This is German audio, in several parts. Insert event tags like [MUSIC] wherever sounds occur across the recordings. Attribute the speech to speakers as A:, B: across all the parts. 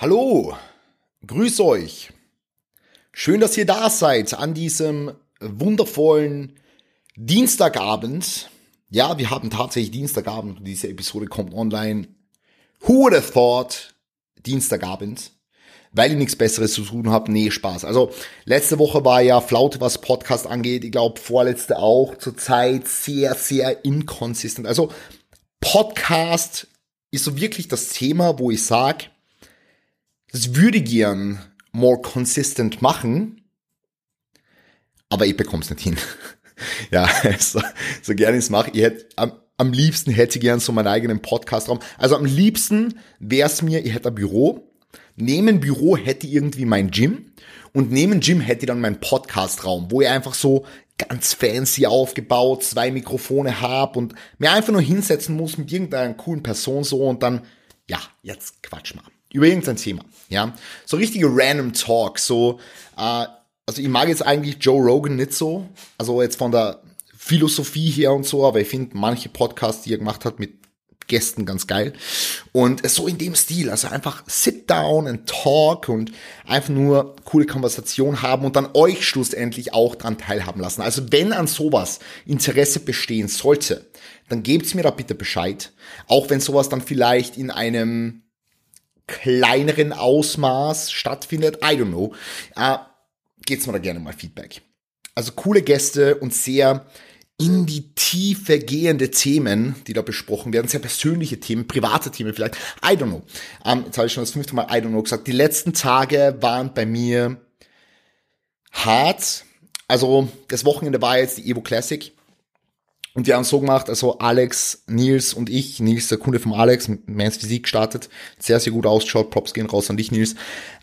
A: Hallo, grüß euch. Schön, dass ihr da seid an diesem wundervollen Dienstagabend. Ja, wir haben tatsächlich Dienstagabend diese Episode kommt online. Who would have thought? Dienstagabend. Weil ich nichts Besseres zu tun habe. Nee, Spaß. Also, letzte Woche war ja Flaute, was Podcast angeht. Ich glaube, vorletzte auch. Zurzeit sehr, sehr inconsistent. Also, Podcast ist so wirklich das Thema, wo ich sage, das würde ich gern more consistent machen, aber ich bekomme es nicht hin. [LAUGHS] ja, so, so gerne ich es mache. Ich hätte, am, am liebsten hätte ich gern so meinen eigenen Podcastraum. Also am liebsten wäre es mir, ich hätte ein Büro. Neben Büro hätte ich irgendwie mein Gym und neben Gym hätte ich dann meinen Podcastraum, wo ich einfach so ganz fancy aufgebaut, zwei Mikrofone habe und mir einfach nur hinsetzen muss mit irgendeiner coolen Person so und dann, ja, jetzt quatsch mal über irgendein Thema, ja. So richtige random Talk, so, äh, also ich mag jetzt eigentlich Joe Rogan nicht so, also jetzt von der Philosophie her und so, aber ich finde manche Podcasts, die er gemacht hat mit Gästen ganz geil. Und so in dem Stil, also einfach sit down and talk und einfach nur coole Konversation haben und dann euch schlussendlich auch dran teilhaben lassen. Also wenn an sowas Interesse bestehen sollte, dann gebt's mir da bitte Bescheid. Auch wenn sowas dann vielleicht in einem kleineren Ausmaß stattfindet. I don't know. Äh, geht's mir da gerne mal Feedback. Also coole Gäste und sehr in die Tiefe gehende Themen, die da besprochen werden, sehr persönliche Themen, private Themen vielleicht. I don't know. Ähm, jetzt habe ich schon das fünfte Mal I don't know gesagt. Die letzten Tage waren bei mir hart. Also das Wochenende war jetzt die Evo Classic. Und wir haben so gemacht, also Alex, Nils und ich, Nils, der Kunde vom Alex, Mans Physik gestartet, sehr, sehr gut ausschaut, Props gehen raus an dich, Nils.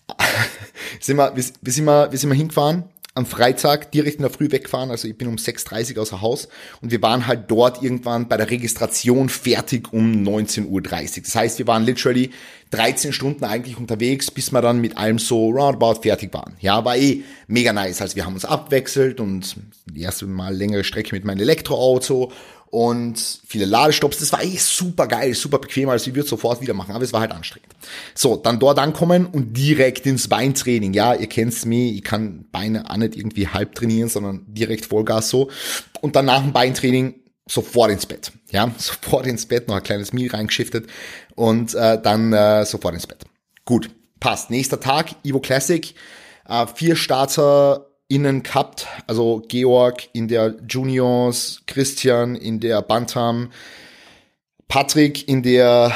A: [LAUGHS] sind wir, wir, sind wir, wir sind wir hingefahren, am Freitag direkt in der Früh weggefahren, also ich bin um 6.30 Uhr außer Haus und wir waren halt dort irgendwann bei der Registration fertig um 19.30 Uhr. Das heißt, wir waren literally 13 Stunden eigentlich unterwegs, bis wir dann mit allem so roundabout fertig waren. Ja, war eh mega nice. Also wir haben uns abwechselt und die erste Mal längere Strecke mit meinem Elektroauto und viele Ladestops. Das war eh super geil, super bequem, also ich würde sofort wieder machen, aber es war halt anstrengend. So, dann dort ankommen und direkt ins Beintraining. Ja, ihr kennt's mich, ich kann Beine auch nicht irgendwie halb trainieren, sondern direkt Vollgas so. Und dann nach dem Beintraining sofort ins Bett. Ja, [LAUGHS] sofort ins Bett, noch ein kleines Meal reingeschiftet und äh, dann äh, sofort ins Bett. Gut, passt. Nächster Tag, Evo Classic. Äh, vier Starter innen gehabt, also Georg in der Juniors, Christian in der Bantam, Patrick in der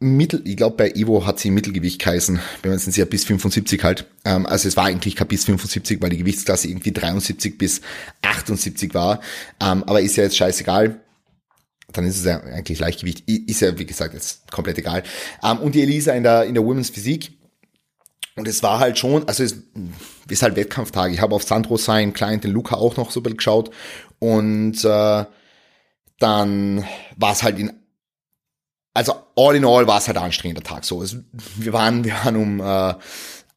A: Mittel, ich glaube bei Evo hat sie Mittelgewicht geheißen, wenn man es ja bis 75 halt. Ähm, also es war eigentlich kein bis 75, weil die Gewichtsklasse irgendwie 73 bis 78 war. Ähm, aber ist ja jetzt scheißegal. Dann ist es ja eigentlich Leichtgewicht. Ist ja, wie gesagt, jetzt komplett egal. Ähm, und die Elisa in der, in der Women's Physik. Und es war halt schon, also es ist halt Wettkampftag. Ich habe auf Sandro sein Client, den Luca, auch noch so ein bisschen geschaut. Und äh, dann war es halt in also all in all war es halt ein anstrengender Tag. So, es, wir waren, wir waren um äh,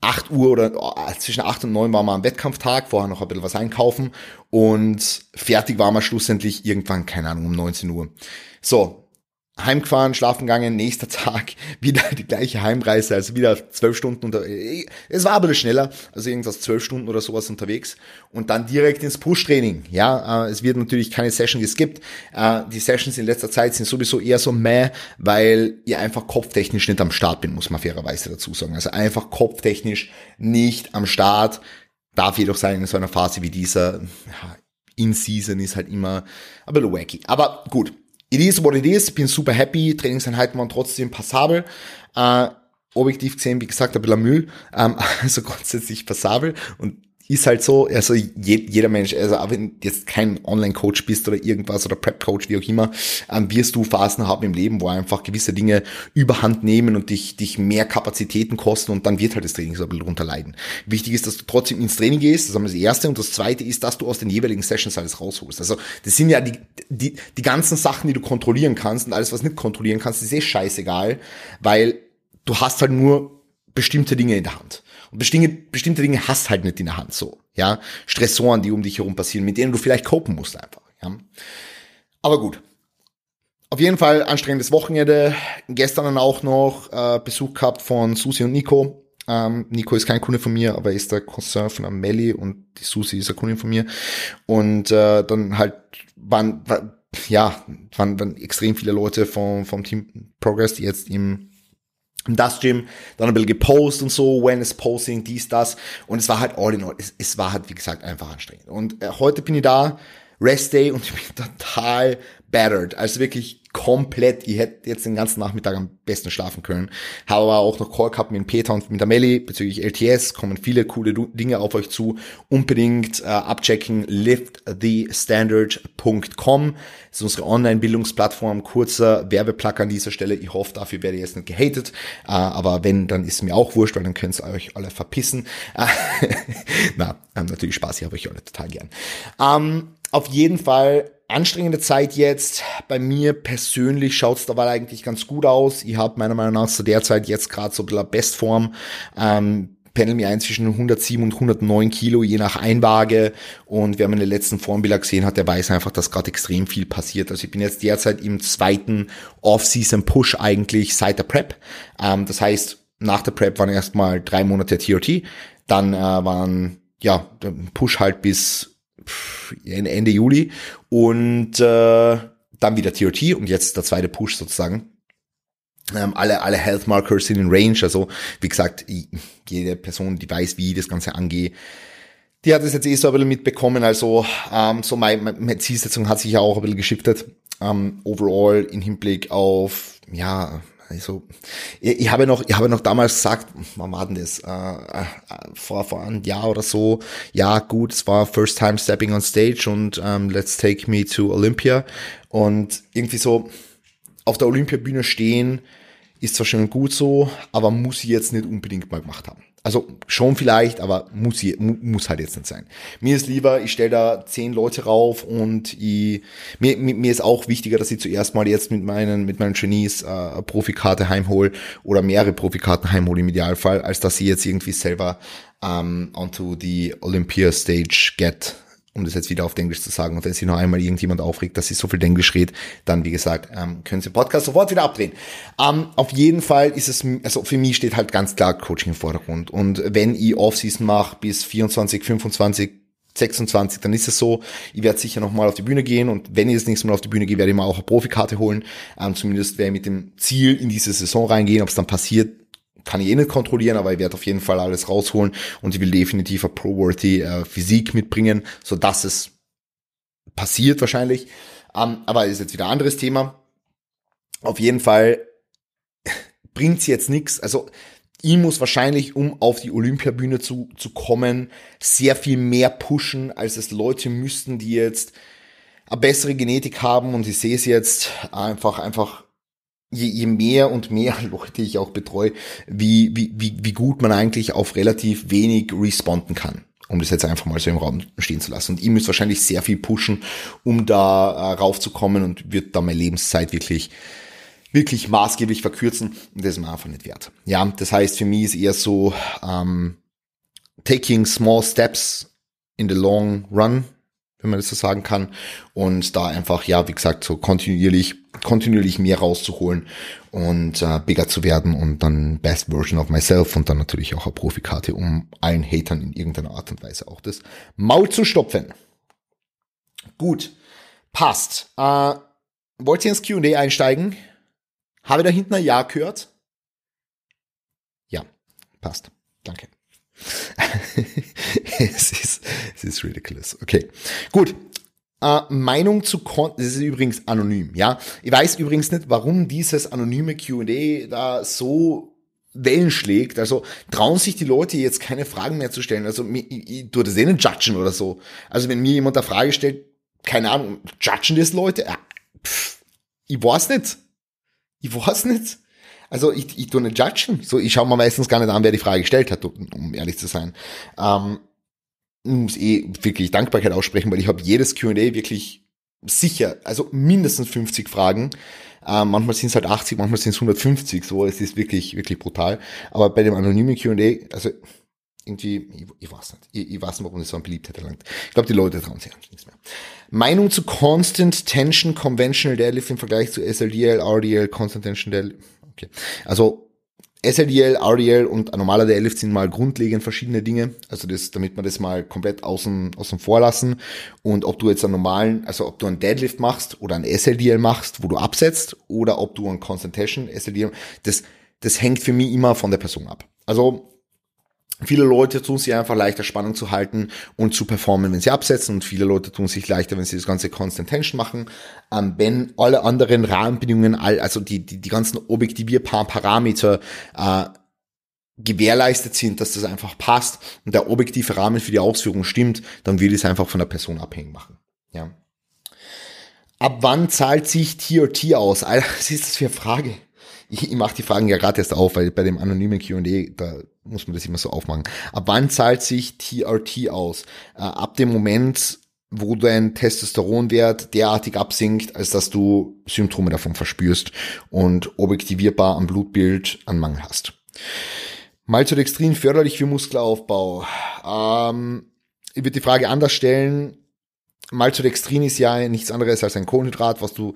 A: 8 Uhr oder äh, zwischen 8 und 9 waren wir am Wettkampftag, vorher noch ein bisschen was einkaufen und fertig waren wir schlussendlich irgendwann, keine Ahnung, um 19 Uhr. So, heimgefahren, schlafen gegangen, nächster Tag [LAUGHS] wieder die gleiche Heimreise, also wieder zwölf Stunden unter, es war aber schneller, also irgendwas zwölf Stunden oder sowas unterwegs und dann direkt ins Push-Training, ja, äh, es wird natürlich keine Session geskippt, äh, die Sessions in letzter Zeit sind sowieso eher so meh, weil ihr einfach kopftechnisch nicht am Start bin, muss man fairerweise dazu sagen, also einfach kopftechnisch nicht am Start, darf jedoch sein in so einer Phase wie dieser, in Season ist halt immer ein bisschen wacky. Aber gut, it is what it is, bin super happy, Trainingseinheiten waren trotzdem passabel. Äh, objektiv gesehen, wie gesagt, ein bisschen Müll, ähm, [LAUGHS] also grundsätzlich passabel. Und ist halt so, also jeder Mensch, also auch wenn du jetzt kein Online-Coach bist oder irgendwas oder Prep-Coach, wie auch immer, ähm, wirst du Phasen haben im Leben, wo einfach gewisse Dinge überhand nehmen und dich, dich mehr Kapazitäten kosten und dann wird halt das Training so ein bisschen runter leiden. Wichtig ist, dass du trotzdem ins Training gehst, das ist das Erste und das Zweite ist, dass du aus den jeweiligen Sessions alles rausholst. Also das sind ja die, die, die ganzen Sachen, die du kontrollieren kannst und alles, was nicht kontrollieren kannst, ist eh scheißegal, weil du hast halt nur bestimmte Dinge in der Hand. Und bestimmte, bestimmte Dinge hast halt nicht in der Hand so. Ja, Stressoren, die um dich herum passieren, mit denen du vielleicht copen musst einfach. Ja. Aber gut. auf jeden Fall anstrengendes Wochenende. Gestern dann auch noch äh, Besuch gehabt von Susi und Nico. Ähm, Nico ist kein Kunde von mir, aber ist der Cousin von Amelie und die Susi ist eine Kundin von mir. Und äh, dann halt waren, war, ja, waren, waren extrem viele Leute vom, vom Team Progress, die jetzt im das Gym, dann ein bisschen gepostet und so, Wellness Posting, dies, das. Und es war halt all in all. Es, es war halt, wie gesagt, einfach anstrengend. Und äh, heute bin ich da, Rest Day, und ich bin [LAUGHS] total battered. Also wirklich komplett, ich hätte jetzt den ganzen Nachmittag am besten schlafen können. Habe aber auch noch Call gehabt mit Peter und mit der Melli bezüglich LTS, kommen viele coole Dinge auf euch zu. Unbedingt äh, abchecken, liftthestandard.com. Das ist unsere Online-Bildungsplattform. Kurzer Werbeplug an dieser Stelle. Ich hoffe, dafür werde ich jetzt nicht gehatet. Äh, aber wenn, dann ist mir auch wurscht, weil dann könnt ihr euch alle verpissen. [LAUGHS] Na, natürlich Spaß, ich habe euch alle total gern. Ähm, auf jeden Fall anstrengende Zeit jetzt. Bei mir persönlich schaut es dabei eigentlich ganz gut aus. Ich habe meiner Meinung nach zu der Zeit jetzt gerade so ein bisschen Bestform. Ähm, pendel mir ein zwischen 107 und 109 Kilo, je nach Einwaage. Und wer meine letzten Formbilder gesehen hat, der weiß einfach, dass gerade extrem viel passiert. Also ich bin jetzt derzeit im zweiten Off-Season-Push eigentlich seit der Prep. Ähm, das heißt, nach der Prep waren erstmal drei Monate TRT. Dann äh, waren, ja, Push halt bis Ende Juli und äh, dann wieder TOT und jetzt der zweite Push sozusagen. Ähm, alle, alle Health Markers sind in Range, also wie gesagt, jede Person, die weiß, wie ich das Ganze angehe, die hat es jetzt eh so ein bisschen mitbekommen, also ähm, so meine, meine Zielsetzung hat sich ja auch ein bisschen geschiftet. Ähm, overall im Hinblick auf, ja, also, ich, ich habe noch, ich habe noch damals gesagt, wann war denn das? Äh, äh, vor, vor einem Jahr oder so. Ja, gut, es war first time stepping on stage und ähm, let's take me to Olympia. Und irgendwie so auf der Olympiabühne stehen, ist zwar schön gut so, aber muss ich jetzt nicht unbedingt mal gemacht haben. Also schon vielleicht, aber muss, muss halt jetzt nicht sein. Mir ist lieber, ich stelle da zehn Leute rauf und ich, mir, mir ist auch wichtiger, dass ich zuerst mal jetzt mit meinen, mit meinen Genies äh, Profikarte heimhol oder mehrere Profikarten heimhol im Idealfall, als dass sie jetzt irgendwie selber ähm, onto the Olympia Stage get um das jetzt wieder auf Englisch zu sagen, und wenn sich noch einmal irgendjemand aufregt, dass sie so viel Englisch redet, dann, wie gesagt, ähm, können Sie Podcast sofort wieder abdrehen. Ähm, auf jeden Fall ist es, also für mich steht halt ganz klar Coaching im Vordergrund. Und wenn ich Offseason mache bis 24, 25, 26, dann ist es so, ich werde sicher nochmal auf die Bühne gehen und wenn ich das nächste Mal auf die Bühne gehe, werde ich mal auch eine Profikarte holen. Ähm, zumindest werde ich mit dem Ziel in diese Saison reingehen. Ob es dann passiert, kann ich eh nicht kontrollieren, aber ich werde auf jeden Fall alles rausholen und ich will definitiv eine Pro-Worthy äh, Physik mitbringen, so dass es passiert wahrscheinlich. Um, ähm, aber ist jetzt wieder ein anderes Thema. Auf jeden Fall [LAUGHS] bringt's jetzt nichts. Also ich muss wahrscheinlich, um auf die Olympiabühne zu, zu kommen, sehr viel mehr pushen, als es Leute müssten, die jetzt eine bessere Genetik haben und ich sehe es jetzt einfach, einfach je, je mehr und mehr [LAUGHS] Leute ich auch betreue, wie, wie, wie, wie gut man eigentlich auf relativ wenig responden kann um das jetzt einfach mal so im Raum stehen zu lassen. Und ihr müsst wahrscheinlich sehr viel pushen, um da äh, raufzukommen und wird da meine Lebenszeit wirklich, wirklich maßgeblich verkürzen. Und das ist mir einfach nicht wert. Ja, das heißt, für mich ist eher so, ähm, taking small steps in the long run, wenn man das so sagen kann. Und da einfach, ja, wie gesagt, so kontinuierlich, kontinuierlich mehr rauszuholen und äh, bigger zu werden und dann Best Version of Myself und dann natürlich auch eine Profikarte, um allen Hatern in irgendeiner Art und Weise auch das Maul zu stopfen. Gut, passt. Äh, wollt ihr ins Q&A einsteigen? Habe da hinten ein Ja gehört? Ja, passt. Danke. [LAUGHS] es, ist, es ist ridiculous. Okay, gut. Äh, Meinung zu Content, das ist übrigens anonym, ja. Ich weiß übrigens nicht, warum dieses anonyme Q&A da so Wellen schlägt. Also trauen sich die Leute jetzt keine Fragen mehr zu stellen. Also ich, ich tue das eh nicht judgen oder so. Also wenn mir jemand eine Frage stellt, keine Ahnung, judgen das Leute? Ja, pff, ich weiß nicht. Ich weiß nicht. Also ich, ich tue nicht judgen. So, ich schaue mir meistens gar nicht an, wer die Frage gestellt hat, um ehrlich zu sein. Ähm, muss eh wirklich Dankbarkeit aussprechen, weil ich habe jedes Q&A wirklich sicher, also mindestens 50 Fragen. Ähm, manchmal sind es halt 80, manchmal sind es 150, so, es ist wirklich, wirklich brutal. Aber bei dem anonymen Q&A, also irgendwie, ich, ich weiß nicht, ich, ich weiß nicht, warum das so eine Beliebtheit erlangt. Ich glaube, die Leute trauen sich eigentlich nichts mehr. Meinung zu Constant Tension Conventional Deadlift im Vergleich zu SLDL, RDL, Constant Tension Deadlift. Okay. Also SLDL, RDL und normaler Deadlift sind mal grundlegend verschiedene Dinge. Also das, damit man das mal komplett außen, außen vor lassen. Und ob du jetzt einen normalen, also ob du einen Deadlift machst oder einen SLDL machst, wo du absetzt, oder ob du einen Constant Tension SLDL, das, das hängt für mich immer von der Person ab. Also Viele Leute tun sich einfach leichter Spannung zu halten und zu performen, wenn sie absetzen und viele Leute tun sich leichter, wenn sie das ganze Constant Tension machen. Ähm, wenn alle anderen Rahmenbedingungen, also die, die, die ganzen objektivierbaren Parameter äh, gewährleistet sind, dass das einfach passt und der objektive Rahmen für die Ausführung stimmt, dann will ich es einfach von der Person abhängig machen. Ja. Ab wann zahlt sich TRT aus? Alter, [LAUGHS] was ist das für eine Frage? Ich, ich mache die Fragen ja gerade erst auf, weil bei dem anonymen Q&A, da muss man das immer so aufmachen. Ab wann zahlt sich TRT aus? Äh, ab dem Moment, wo dein Testosteronwert derartig absinkt, als dass du Symptome davon verspürst und objektivierbar am Blutbild einen Mangel hast. Maltodextrin förderlich für Muskelaufbau. Ähm, ich würde die Frage anders stellen. Maltodextrin ist ja nichts anderes als ein Kohlenhydrat, was du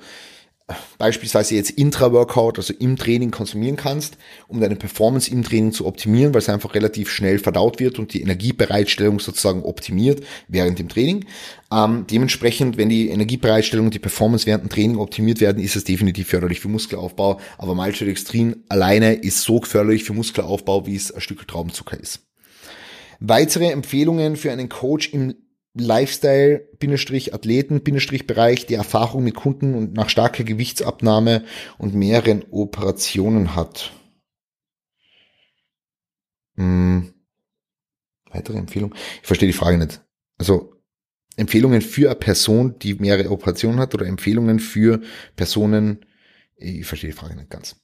A: beispielsweise jetzt Intra-Workout, also im Training konsumieren kannst, um deine Performance im Training zu optimieren, weil es einfach relativ schnell verdaut wird und die Energiebereitstellung sozusagen optimiert während dem Training. Ähm, dementsprechend, wenn die Energiebereitstellung und die Performance während dem Training optimiert werden, ist es definitiv förderlich für Muskelaufbau. Aber Maltodextrin alleine ist so förderlich für Muskelaufbau, wie es ein Stück Traubenzucker ist. Weitere Empfehlungen für einen Coach im Lifestyle-Athleten-Bereich, die Erfahrung mit Kunden und nach starker Gewichtsabnahme und mehreren Operationen hat. Hm. Weitere Empfehlung? Ich verstehe die Frage nicht. Also Empfehlungen für eine Person, die mehrere Operationen hat oder Empfehlungen für Personen, ich verstehe die Frage nicht ganz.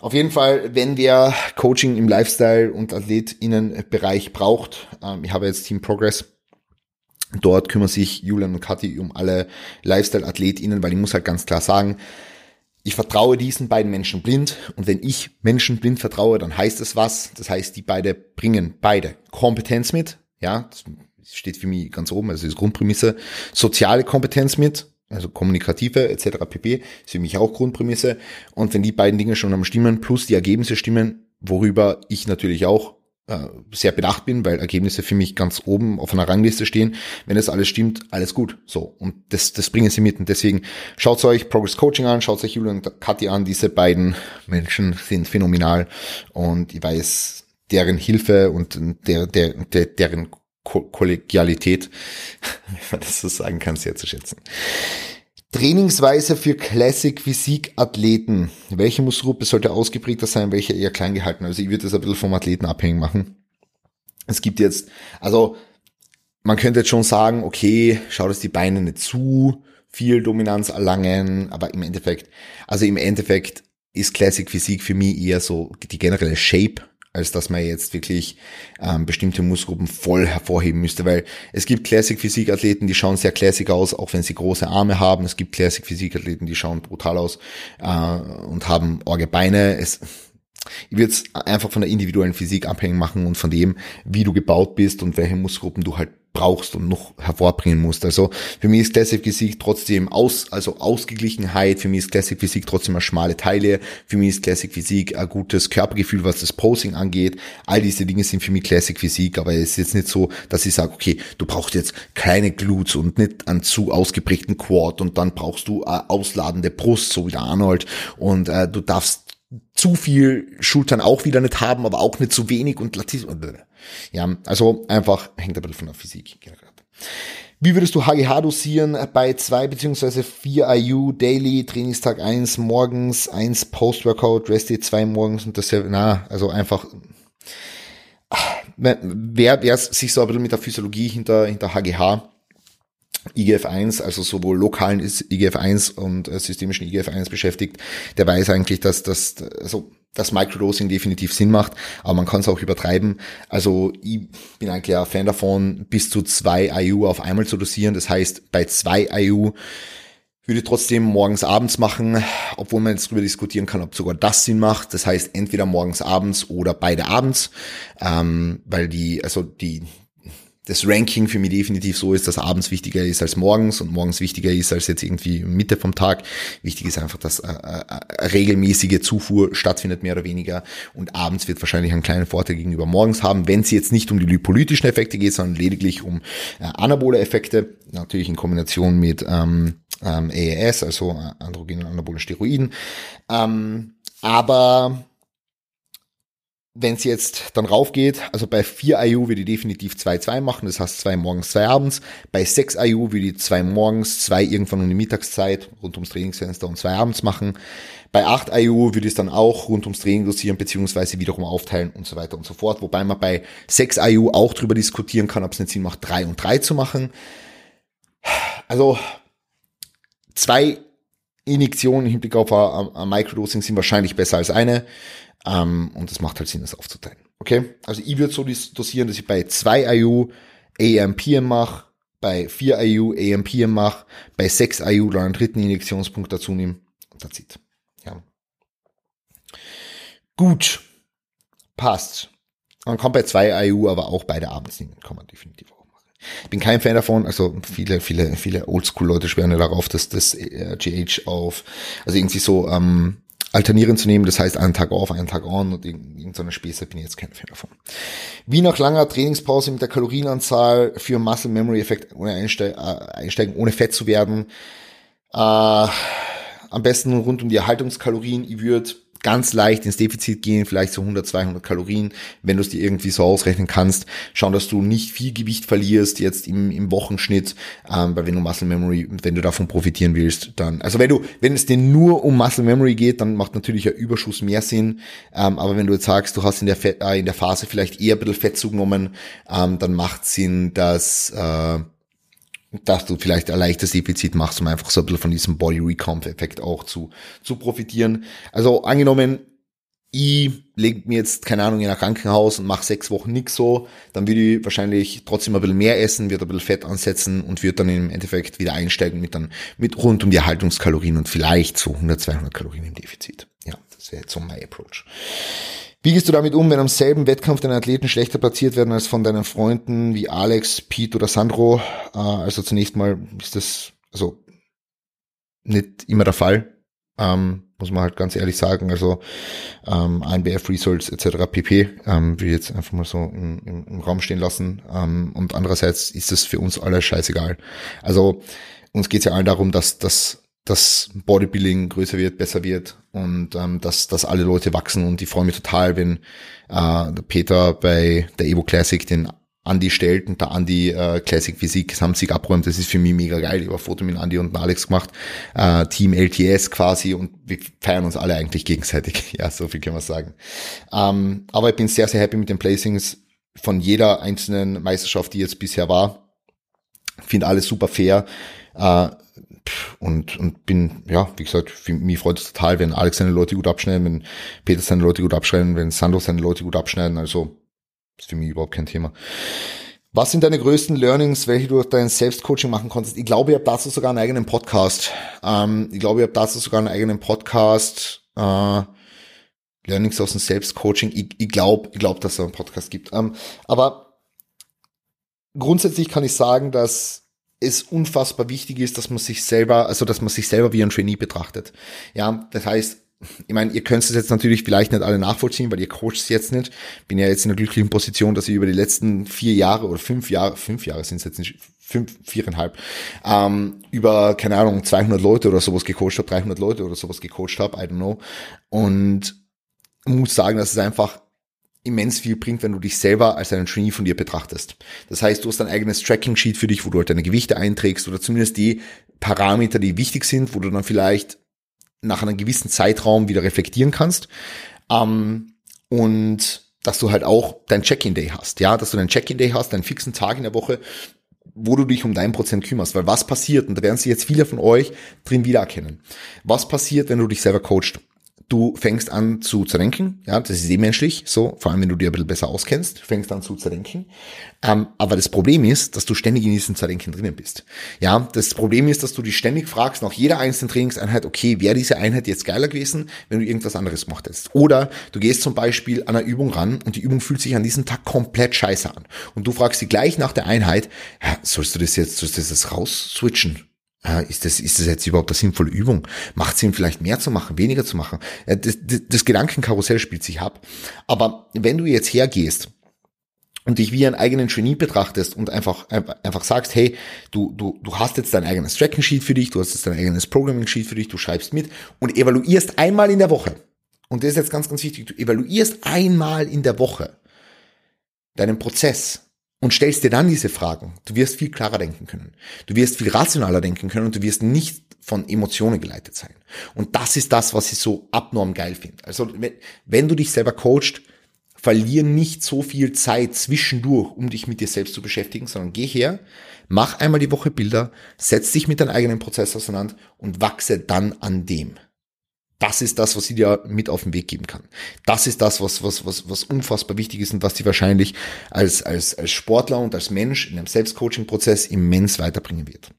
A: Auf jeden Fall, wenn wer Coaching im Lifestyle- und AthletInnen-Bereich braucht, ähm, ich habe jetzt Team Progress, Dort kümmern sich Julian und Kathi um alle Lifestyle-AthletInnen, weil ich muss halt ganz klar sagen, ich vertraue diesen beiden Menschen blind und wenn ich Menschen blind vertraue, dann heißt es was. Das heißt, die beide bringen beide Kompetenz mit, ja, das steht für mich ganz oben, also ist Grundprämisse, soziale Kompetenz mit, also kommunikative etc. pp. ist für mich auch Grundprämisse und wenn die beiden Dinge schon am Stimmen plus die Ergebnisse stimmen, worüber ich natürlich auch äh, sehr bedacht bin, weil Ergebnisse für mich ganz oben auf einer Rangliste stehen. Wenn das alles stimmt, alles gut. So. Und das, das bringen sie mit. Und deswegen schaut euch Progress Coaching an, schaut euch Julian und Kathi an. Diese beiden Menschen sind phänomenal. Und ich weiß, deren Hilfe und der, der, der deren Kollegialität, [LAUGHS] wenn man das so sagen kann, sehr zu schätzen. Trainingsweise für Classic Physik Athleten. Welche Muskelgruppe sollte ausgeprägter sein, welche eher klein gehalten? Also ich würde das ein bisschen vom Athleten abhängig machen. Es gibt jetzt, also man könnte jetzt schon sagen, okay, schau, dass die Beine nicht zu viel Dominanz erlangen, aber im Endeffekt, also im Endeffekt ist Classic Physik für mich eher so die generelle Shape als dass man jetzt wirklich ähm, bestimmte Muskelgruppen voll hervorheben müsste, weil es gibt Classic Physik Athleten, die schauen sehr classic aus, auch wenn sie große Arme haben. Es gibt Classic Physik Athleten, die schauen brutal aus äh, und haben orge Beine. Es, ich würde es einfach von der individuellen Physik abhängig machen und von dem, wie du gebaut bist und welche Muskelgruppen du halt brauchst und noch hervorbringen musst. Also für mich ist Classic Physik trotzdem aus, also Ausgeglichenheit, für mich ist Classic Physik trotzdem eine schmale Teile, für mich ist Classic Physik ein gutes Körpergefühl, was das Posing angeht. All diese Dinge sind für mich Classic Physik, aber es ist jetzt nicht so, dass ich sage, okay, du brauchst jetzt kleine Glutes und nicht einen zu ausgeprägten Quad und dann brauchst du eine ausladende Brust, so wie der Arnold und äh, du darfst zu viel Schultern auch wieder nicht haben, aber auch nicht zu wenig und Latif ja, also einfach hängt ein bisschen von der Physik ab. Wie würdest du HGH dosieren bei zwei beziehungsweise vier IU Daily, Trainingstag eins morgens, eins Post-Workout, Rest Day zwei morgens und das na, also einfach, wer, wer sich so ein bisschen mit der Physiologie hinter, hinter HGH IGF-1, also sowohl lokalen IGF-1 und äh, systemischen IGF-1 beschäftigt, der weiß eigentlich, dass das, also das Microdosing definitiv Sinn macht, aber man kann es auch übertreiben. Also ich bin eigentlich ein Fan davon, bis zu zwei IU auf einmal zu dosieren. Das heißt, bei zwei IU würde ich trotzdem morgens, abends machen, obwohl man jetzt darüber diskutieren kann, ob sogar das Sinn macht. Das heißt, entweder morgens, abends oder beide abends, ähm, weil die, also die, das Ranking für mich definitiv so ist, dass abends wichtiger ist als morgens und morgens wichtiger ist als jetzt irgendwie Mitte vom Tag. Wichtig ist einfach, dass äh, äh, regelmäßige Zufuhr stattfindet, mehr oder weniger. Und abends wird wahrscheinlich einen kleinen Vorteil gegenüber morgens haben, wenn es jetzt nicht um die lipolytischen Effekte geht, sondern lediglich um äh, anabole Effekte. Natürlich in Kombination mit ähm, ähm, AAS, also äh, androgenen anabolen Steroiden. Ähm, aber wenn es jetzt dann raufgeht, also bei 4 IU würde ich definitiv 2-2 machen, das heißt zwei morgens, zwei abends. Bei 6 IU würde ich zwei morgens, zwei irgendwann um die Mittagszeit, rund ums Trainingsfenster und zwei abends machen. Bei 8 IU würde ich es dann auch rund ums Training dosieren, beziehungsweise wiederum aufteilen und so weiter und so fort. Wobei man bei 6 IU auch drüber diskutieren kann, ob es nicht Sinn macht, 3 und 3 zu machen. Also, zwei Injektionen im Hinblick auf ein Microdosing sind wahrscheinlich besser als eine. Ähm, und es macht halt Sinn, das aufzuteilen. Okay? Also ich würde so dosieren, dass ich bei 2 IU AMPM mache, bei 4 IU AMPM mache, bei 6 IU dann einen dritten Injektionspunkt dazu nehme und das sieht. Ja. Gut. Passt. Man kann bei 2 IU aber auch beide abends nehmen. Kann man definitiv auch machen. Ich bin kein Fan davon, also viele, viele, viele Oldschool-Leute schwören ja darauf, dass das äh, GH auf, also irgendwie so ähm, alternieren zu nehmen, das heißt einen Tag auf, einen Tag on und irgendeine Späße bin ich jetzt kein Fan davon. Wie nach langer Trainingspause mit der Kalorienanzahl für Muscle Memory Effekt ohne äh, einsteigen, ohne fett zu werden. Äh, am besten rund um die Erhaltungskalorien. Ich würde ganz leicht ins Defizit gehen, vielleicht so 100, 200 Kalorien, wenn du es dir irgendwie so ausrechnen kannst. Schauen, dass du nicht viel Gewicht verlierst jetzt im, im Wochenschnitt, ähm, weil wenn du Muscle Memory, wenn du davon profitieren willst, dann, also wenn du, wenn es dir nur um Muscle Memory geht, dann macht natürlich ein Überschuss mehr Sinn, ähm, aber wenn du jetzt sagst, du hast in der, Fett, äh, in der Phase vielleicht eher ein bisschen Fett zugenommen, ähm, dann macht Sinn, dass, äh, dass du vielleicht ein leichtes Defizit machst, um einfach so ein bisschen von diesem Body Recomp Effekt auch zu, zu profitieren. Also angenommen, ich leg mir jetzt, keine Ahnung, in ein Krankenhaus und mache sechs Wochen nix so, dann würde ich wahrscheinlich trotzdem ein bisschen mehr essen, wird ein bisschen Fett ansetzen und wird dann im Endeffekt wieder einsteigen mit dann, mit rund um die Erhaltungskalorien und vielleicht so 100, 200 Kalorien im Defizit. Ja, das wäre jetzt so mein Approach. Wie gehst du damit um, wenn am selben Wettkampf deine Athleten schlechter platziert werden als von deinen Freunden wie Alex, Pete oder Sandro? Äh, also zunächst mal ist das also nicht immer der Fall, ähm, muss man halt ganz ehrlich sagen. Also ähm, INBF Results etc. pp. Ähm, will jetzt einfach mal so im, im, im Raum stehen lassen. Ähm, und andererseits ist es für uns alle scheißegal. Also uns geht es ja allen darum, dass dass dass Bodybuilding größer wird, besser wird und ähm, dass, dass alle Leute wachsen und ich freue mich total, wenn äh, Peter bei der Evo Classic den Andi stellt und der Andi äh, Classic Physik Gesamtsieg abräumt. Das ist für mich mega geil. Ich habe ein Foto mit Andi und Alex gemacht. Äh, Team LTS quasi und wir feiern uns alle eigentlich gegenseitig. [LAUGHS] Ja, so viel kann man sagen. Ähm, aber ich bin sehr, sehr happy mit den Placings von jeder einzelnen Meisterschaft, die jetzt bisher war. Finde alles super fair. Äh, und, und bin, ja, wie gesagt, für mich freut es total, wenn Alex seine Leute gut abschneiden, wenn Peter seine Leute gut abschneiden, wenn Sandro seine Leute gut abschneiden, also ist für mich überhaupt kein Thema. Was sind deine größten Learnings, welche du durch dein Selbstcoaching machen konntest? Ich glaube, ihr habt dazu sogar einen eigenen Podcast. Ähm, ich glaube, ihr habt dazu sogar einen eigenen Podcast. Äh, Learnings aus dem Selbstcoaching. Ich, ich glaube, ich glaube, dass es einen Podcast gibt. Ähm, aber grundsätzlich kann ich sagen, dass es unfassbar wichtig ist, dass man sich selber, also dass man sich selber wie ein Trainee betrachtet. Ja, das heißt, ich meine, ihr könnt es jetzt natürlich vielleicht nicht alle nachvollziehen, weil ihr coacht es jetzt nicht. Bin ja jetzt in der glücklichen Position, dass ich über die letzten vier Jahre oder fünf Jahre, fünf Jahre sind es jetzt nicht, fünf, viereinhalb, ähm, über, keine Ahnung, 200 Leute oder sowas gecoacht habe, 300 Leute oder sowas gecoacht habe, I don't know. Und muss sagen, dass es einfach immens viel bringt, wenn du dich selber als einen Trainee von dir betrachtest. Das heißt, du hast ein eigenes Tracking-Sheet für dich, wo du halt deine Gewichte einträgst oder zumindest die Parameter, die wichtig sind, wo du dann vielleicht nach einem gewissen Zeitraum wieder reflektieren kannst. Ähm, und dass du halt auch dein Check-in-Day hast, ja, dass du dein Check-in-Day hast, deinen fixen Tag in der Woche, wo du dich um dein Prozent kümmerst. Weil was passiert, und da werden sich jetzt viele von euch drin wiedererkennen, was passiert, wenn du dich selber coachst? Du fängst an zu zerdenken, ja, das ist eh menschlich, so, vor allem wenn du dir ein bisschen besser auskennst, fängst an zu zerdenken. Ähm, aber das Problem ist, dass du ständig in diesem Zerdenken drinnen bist. Ja, das Problem ist, dass du dich ständig fragst, nach jeder einzelnen Trainingseinheit, okay, wäre diese Einheit jetzt geiler gewesen, wenn du irgendwas anderes gemacht hättest. Oder du gehst zum Beispiel an einer Übung ran und die Übung fühlt sich an diesem Tag komplett scheiße an. Und du fragst sie gleich nach der Einheit, sollst du das jetzt, sollst du das raus switchen? Ist das, ist das jetzt überhaupt eine sinnvolle Übung? Macht Sinn, vielleicht mehr zu machen, weniger zu machen? Das, das, das Gedankenkarussell spielt sich ab. Aber wenn du jetzt hergehst und dich wie einen eigenen Genie betrachtest und einfach, einfach sagst, hey, du, du, du hast jetzt dein eigenes Tracking Sheet für dich, du hast jetzt dein eigenes Programming Sheet für dich, du schreibst mit und evaluierst einmal in der Woche. Und das ist jetzt ganz, ganz wichtig. Du evaluierst einmal in der Woche deinen Prozess und stellst dir dann diese Fragen, du wirst viel klarer denken können. Du wirst viel rationaler denken können und du wirst nicht von Emotionen geleitet sein. Und das ist das, was ich so abnorm geil finde. Also wenn, du dich selber coachst, verlier nicht so viel Zeit zwischendurch, um dich mit dir selbst zu beschäftigen, sondern geh her, mach einmal die Woche Bilder, setz dich mit deinem eigenen Prozess auseinander und wachse dann an dem. Das ist das, was sie dir mit auf den Weg geben kann. Das ist das, was, was, was, was unfassbar wichtig ist und was sie wahrscheinlich als, als, als Sportler und als Mensch in einem Selbstcoaching-Prozess immens weiterbringen wird.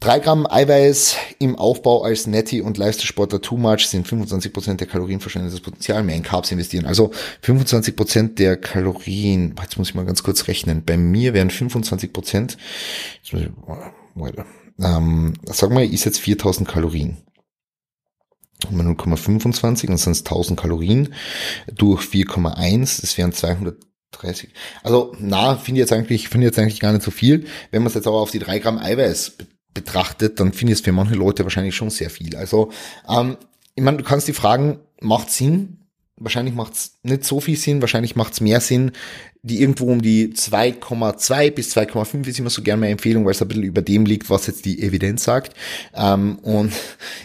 A: Drei Gramm Eiweiß im Aufbau als Netty und Leistungssportler too much sind 25% der Kalorien verschwendetes Potenzial, mehr in Carbs investieren. Also 25% der Kalorien, jetzt muss ich mal ganz kurz rechnen, bei mir wären 25%, jetzt muss ich, ähm, sag mal, ist jetzt 4000 Kalorien. 0,25 und sind es 1000 Kalorien durch 4,1, das wären 230. Also, na, finde ich jetzt eigentlich, finde ich jetzt eigentlich gar nicht so viel. Wenn man es jetzt aber auf die drei Gramm Eiweiß betrachtet, dann finde ich es für manche Leute wahrscheinlich schon sehr viel. Also, ähm, ich meine, du kannst die fragen, macht Sinn? Wahrscheinlich macht es nicht so viel Sinn, wahrscheinlich macht es mehr Sinn, die irgendwo um die 2,2 bis 2,5 ist immer so gerne meine Empfehlung, weil es ein bisschen über dem liegt, was jetzt die Evidenz sagt. Ähm, und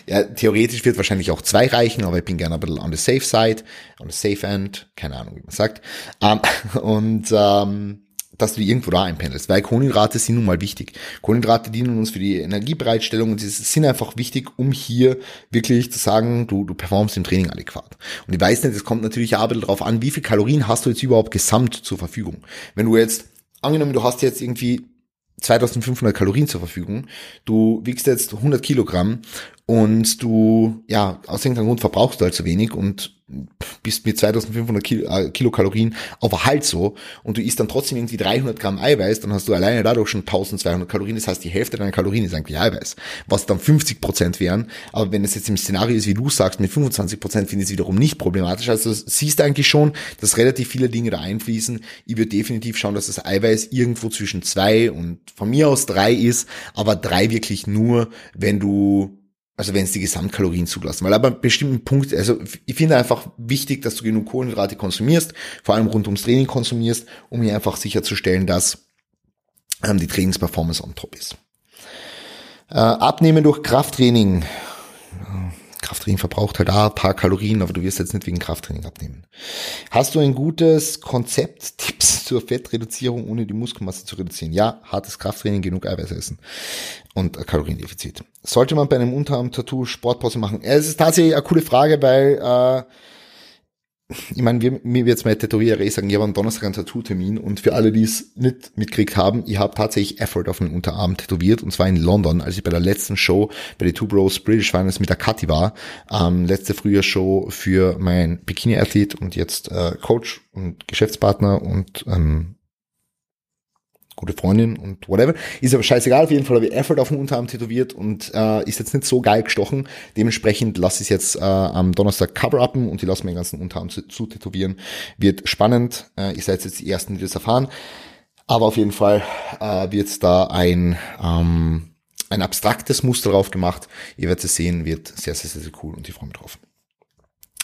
A: ja, theoretisch wird wahrscheinlich auch zwei reichen, aber ich bin gerne ein bisschen on the safe side, on the safe end, keine Ahnung, wie man sagt. Ähm, [LAUGHS] und ähm, dass du die irgendwo da einpendelst, weil Kohlenhydrate sind nun mal wichtig. Kohlenhydrate dienen uns für die Energiebereitstellung und sie sind einfach wichtig, um hier wirklich zu sagen, du, du performst im Training adäquat. Und ich weiß nicht, es kommt natürlich auch ein bisschen darauf an, wie viel Kalorien hast du jetzt überhaupt gesamt zur Verfügung. Wenn du jetzt, angenommen, du hast jetzt irgendwie 2500 Kalorien zur Verfügung, du wiegst jetzt 100 Kilogramm und du, ja, aus irgendeinem Grund verbrauchst du halt so wenig und bist mit 2500 Kil äh, Kilokalorien aber halt so und du isst dann trotzdem irgendwie 300 Gramm Eiweiß, dann hast du alleine dadurch schon 1200 Kalorien, das heißt die Hälfte deiner Kalorien ist eigentlich Eiweiß, was dann 50 Prozent wären, aber wenn es jetzt im Szenario ist, wie du sagst, mit 25 Prozent finde ich es wiederum nicht problematisch, also siehst du eigentlich schon, dass relativ viele Dinge da einfließen, ich würde definitiv schauen, dass das Eiweiß irgendwo zwischen zwei und von mir aus drei ist, aber drei wirklich nur, wenn du also wenn es die Gesamtkalorien zulassen. Weil aber bestimmten Punkt, also ich finde einfach wichtig, dass du genug Kohlenhydrate konsumierst, vor allem rund ums Training konsumierst, um hier einfach sicherzustellen, dass ähm, die Trainingsperformance on top ist. Äh, abnehmen durch Krafttraining. Krafttraining verbraucht halt auch ein paar Kalorien, aber du wirst jetzt nicht wegen Krafttraining abnehmen. Hast du ein gutes Konzept, [LAUGHS] Tipps zur Fettreduzierung, ohne die Muskelmasse zu reduzieren? Ja, hartes Krafttraining, genug Eiweiß essen und Kaloriendefizit. Sollte man bei einem Unterarm-Tattoo Sportpause machen? Es ist tatsächlich eine coole Frage, weil äh, ich meine, wir, mir wird jetzt meine Tätowierer eh sagen, ich habe am Donnerstag einen Tattoo-Termin und für alle, die es nicht mitgekriegt haben, ich habe tatsächlich Effort auf meinen Unterarm tätowiert und zwar in London, als ich bei der letzten Show bei den Two Bros British Finals mit der Kathi war, ähm, letzte frühe Show für mein Bikini-Athlet und jetzt äh, Coach und Geschäftspartner und ähm, gute Freundin und whatever. Ist aber scheißegal, auf jeden Fall habe ich Effort auf dem Unterarm tätowiert und äh, ist jetzt nicht so geil gestochen. Dementsprechend lasse ich es jetzt äh, am Donnerstag cover-upen und ich lasse meinen ganzen Unterarm zu, zu tätowieren. Wird spannend. Äh, ihr seid jetzt die Ersten, die das erfahren. Aber auf jeden Fall äh, wird da ein, ähm, ein abstraktes Muster drauf gemacht. Ihr werdet es sehen, wird sehr, sehr, sehr, sehr cool und ich freue mich drauf.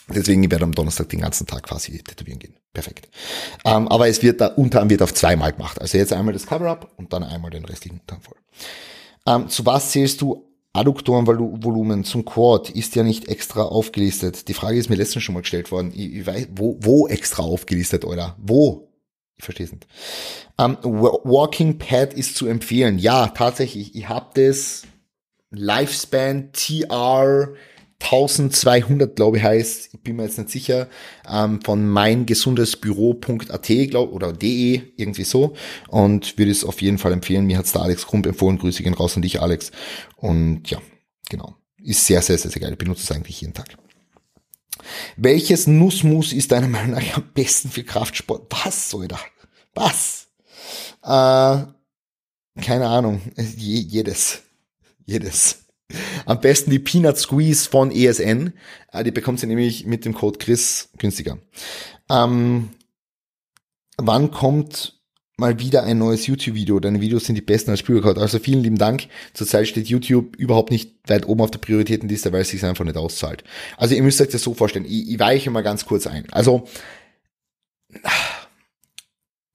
A: Deswegen ich werde am Donnerstag den ganzen Tag quasi tätowieren gehen. Perfekt. Ähm, aber es wird da Unterarm wird auf zweimal gemacht. Also jetzt einmal das Cover-Up und dann einmal den restlichen Unterarm voll. Ähm, zu was zählst du Adduktorenvolumen zum Quad? Ist ja nicht extra aufgelistet. Die Frage ist mir letztens schon mal gestellt worden. Ich, ich weiß, wo, wo extra aufgelistet, oder? Wo? Ich verstehe es nicht. Ähm, Walking Pad ist zu empfehlen. Ja, tatsächlich. Ich habe das Lifespan TR 1200, glaube ich, heißt, ich bin mir jetzt nicht sicher, ähm, von meingesundesbüro.at, glaube oder de, irgendwie so. Und würde es auf jeden Fall empfehlen. Mir hat's da Alex Krump empfohlen. Grüße gehen raus an dich, Alex. Und ja, genau. Ist sehr, sehr, sehr, sehr geil. Ich benutze es eigentlich jeden Tag. Welches Nussmus ist deiner Meinung nach am besten für Kraftsport? Was, Alter? Was? Äh, keine Ahnung. Je, jedes. Jedes. Am besten die Peanut Squeeze von ESN. Äh, die bekommt ihr nämlich mit dem Code Chris günstiger. Ähm, wann kommt mal wieder ein neues YouTube-Video? Deine Videos sind die besten als Spielrekord. Also vielen lieben Dank. Zurzeit steht YouTube überhaupt nicht weit oben auf der Prioritätenliste, weil es sich einfach nicht auszahlt. Also ihr müsst euch das so vorstellen. Ich, ich weiche mal ganz kurz ein. Also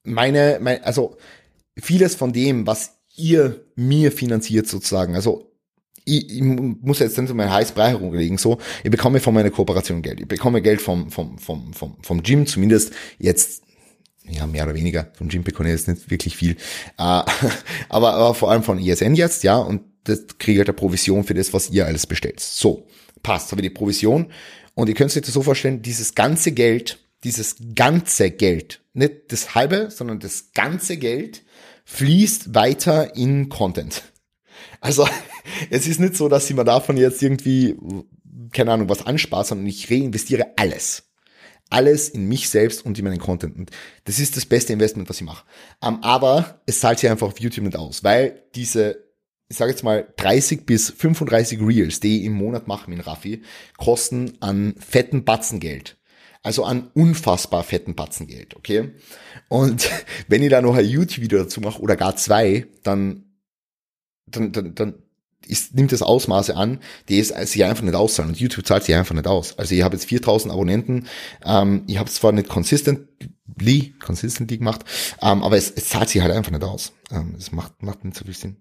A: meine, mein, also vieles von dem, was ihr mir finanziert sozusagen, also ich, ich muss jetzt nicht so mein heiß Brei herumlegen, so, ich bekomme von meiner Kooperation Geld. Ich bekomme Geld vom, vom, vom, vom, vom Gym, zumindest jetzt, ja, mehr oder weniger. Vom Gym bekomme ich jetzt nicht wirklich viel. Äh, [LAUGHS] aber, aber vor allem von ESN jetzt, ja, und das kriege ich halt eine Provision für das, was ihr alles bestellt. So, passt, habe ich die Provision. Und ihr könnt euch das so vorstellen, dieses ganze Geld, dieses ganze Geld, nicht das halbe, sondern das ganze Geld fließt weiter in Content. Also [LAUGHS] es ist nicht so, dass ich mir davon jetzt irgendwie, keine Ahnung, was anspare, sondern ich reinvestiere alles. Alles in mich selbst und in meinen Content. Und das ist das beste Investment, was ich mache. Um, ähm, aber es zahlt sich einfach auf YouTube nicht aus, weil diese, ich sage jetzt mal, 30 bis 35 Reels, die ich im Monat mache mit Raffi, kosten an fetten Batzen Geld. Also an unfassbar fetten Batzen Geld, okay? Und [LAUGHS] wenn ich da noch ein YouTube-Video dazu mache oder gar zwei, dann dann, dann, dann ist, nimmt das Ausmaße an, die es sich einfach nicht auszahlen. Und YouTube zahlt sich einfach nicht aus. Also ich habe jetzt 4000 Abonnenten, ähm, ich habe es zwar nicht consistently, consistently gemacht, ähm, aber es, es zahlt sich halt einfach nicht aus. Ähm, es macht, macht nicht so viel Sinn.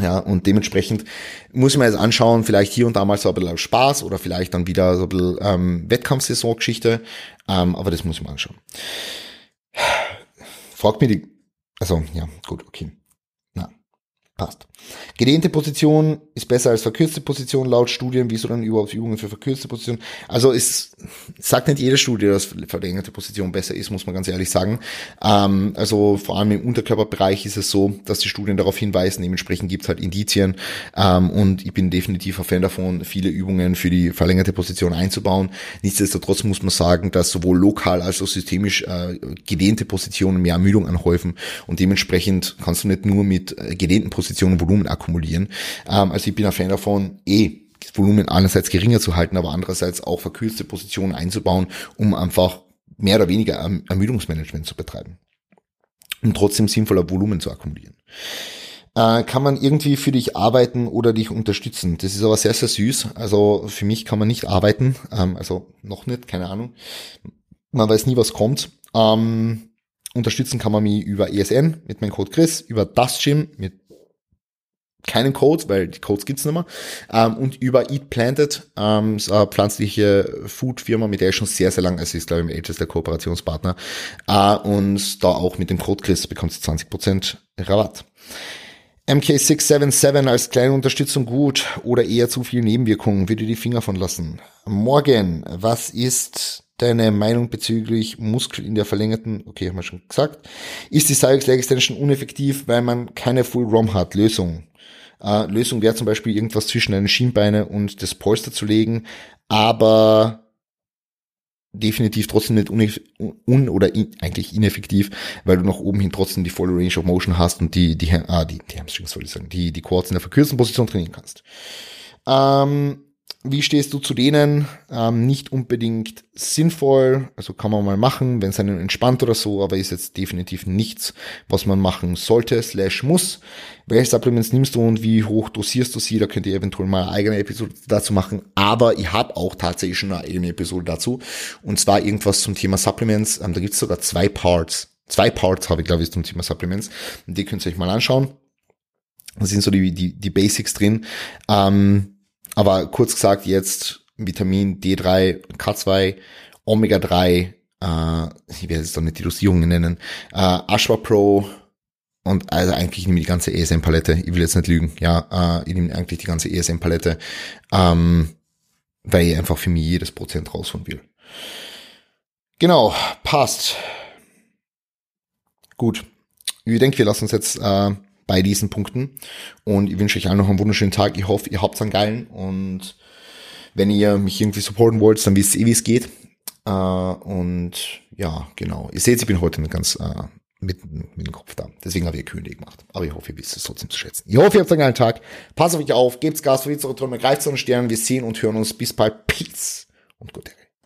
A: Ja, und dementsprechend muss ich mir jetzt anschauen, vielleicht hier und da mal so ein bisschen Spaß oder vielleicht dann wieder so ein bisschen ähm, Wettkampfsaison-Geschichte, ähm, aber das muss ich mal anschauen. Fragt mir die, also ja, gut, okay. Passt. Gedehnte Position ist besser als verkürzte Position laut Studien. Wieso dann überhaupt Übungen für verkürzte Position? Also es sagt nicht jede Studie, dass verlängerte Position besser ist, muss man ganz ehrlich sagen. Ähm, also vor allem im Unterkörperbereich ist es so, dass die Studien darauf hinweisen. Dementsprechend gibt es halt Indizien. Ähm, und ich bin definitiv ein Fan davon, viele Übungen für die verlängerte Position einzubauen. Nichtsdestotrotz muss man sagen, dass sowohl lokal als auch systemisch äh, gedehnte Positionen mehr Ermüdung anhäufen. Und dementsprechend kannst du nicht nur mit äh, gedehnten Positionen Positionen Volumen akkumulieren. Ähm, also ich bin ein Fan davon, eh das Volumen einerseits geringer zu halten, aber andererseits auch verkürzte Positionen einzubauen, um einfach mehr oder weniger erm-, Ermüdungsmanagement zu betreiben. Und trotzdem sinnvoller Volumen zu akkumulieren. Äh, kann man irgendwie für dich arbeiten oder dich unterstützen? Das ist aber sehr, sehr süß. Also für mich kann man nicht arbeiten. Ähm, also noch nicht, keine Ahnung. Man weiß nie, was kommt. Ähm, unterstützen kann man mich über ESN mit meinem Code Chris, über das Gym mit keinen Code, weil die Codes gibt's nicht mehr. Ähm, und über Eat Planted, ähm, ist eine pflanzliche Food-Firma, mit der ich schon sehr, sehr lange, also ist glaube ich im ältester Kooperationspartner. Äh, und da auch mit dem Code Chris bekommst du 20% Rabatt. MK677 als kleine Unterstützung gut oder eher zu viel Nebenwirkungen, würde die Finger von lassen. Morgen, was ist deine Meinung bezüglich Muskel in der verlängerten, okay, haben wir schon gesagt, ist die Cyrix Leg Extension uneffektiv, weil man keine Full ROM hat? Lösung. Äh, Lösung wäre zum Beispiel irgendwas zwischen deine Schienbeine und das Polster zu legen, aber definitiv trotzdem nicht un, un oder in, eigentlich ineffektiv, weil du nach oben hin trotzdem die volle Range of Motion hast und die die ah, die, die Hamstrings soll ich sagen, die die Quads in der verkürzten Position trainieren kannst. Ähm, wie stehst du zu denen? Ähm, nicht unbedingt sinnvoll, also kann man mal machen, wenn es einen entspannt oder so, aber ist jetzt definitiv nichts, was man machen sollte, slash muss. Welche Supplements nimmst du und wie hoch dosierst du sie? Da könnt ihr eventuell mal eine eigene Episode dazu machen, aber ich habe auch tatsächlich schon eine eigene Episode dazu und zwar irgendwas zum Thema Supplements. Ähm, da gibt es sogar zwei Parts. Zwei Parts habe ich, glaube ich, zum Thema Supplements. Und die könnt ihr euch mal anschauen. Da sind so die, die, die Basics drin. Ähm, aber kurz gesagt, jetzt Vitamin D3, K2, Omega 3, äh, ich werde jetzt doch nicht die Dosierungen nennen, äh, Ashwa Pro und also eigentlich nehme ich die ganze ESM-Palette. Ich will jetzt nicht lügen, ja, äh, ich nehme eigentlich die ganze ESM-Palette. Ähm, weil ich einfach für mich jedes Prozent rausholen will. Genau, passt. Gut. Ich denke, wir lassen uns jetzt äh, bei diesen Punkten. Und ich wünsche euch allen noch einen wunderschönen Tag. Ich hoffe, ihr habt einen geilen. Und wenn ihr mich irgendwie supporten wollt, dann wisst ihr, wie es geht. Äh, und ja, genau. Ihr seht, ich bin heute nicht ganz äh, mit, mit dem Kopf da. Deswegen habe ich gekündigt gemacht. Aber ich hoffe, ihr wisst es trotzdem zu schätzen. Ich hoffe, ihr habt einen geilen Tag. Passt auf euch auf, gebt's Gas, verliert eure Träume, greift zu den Sternen. Wir sehen und hören uns. Bis bald. Peace und gute.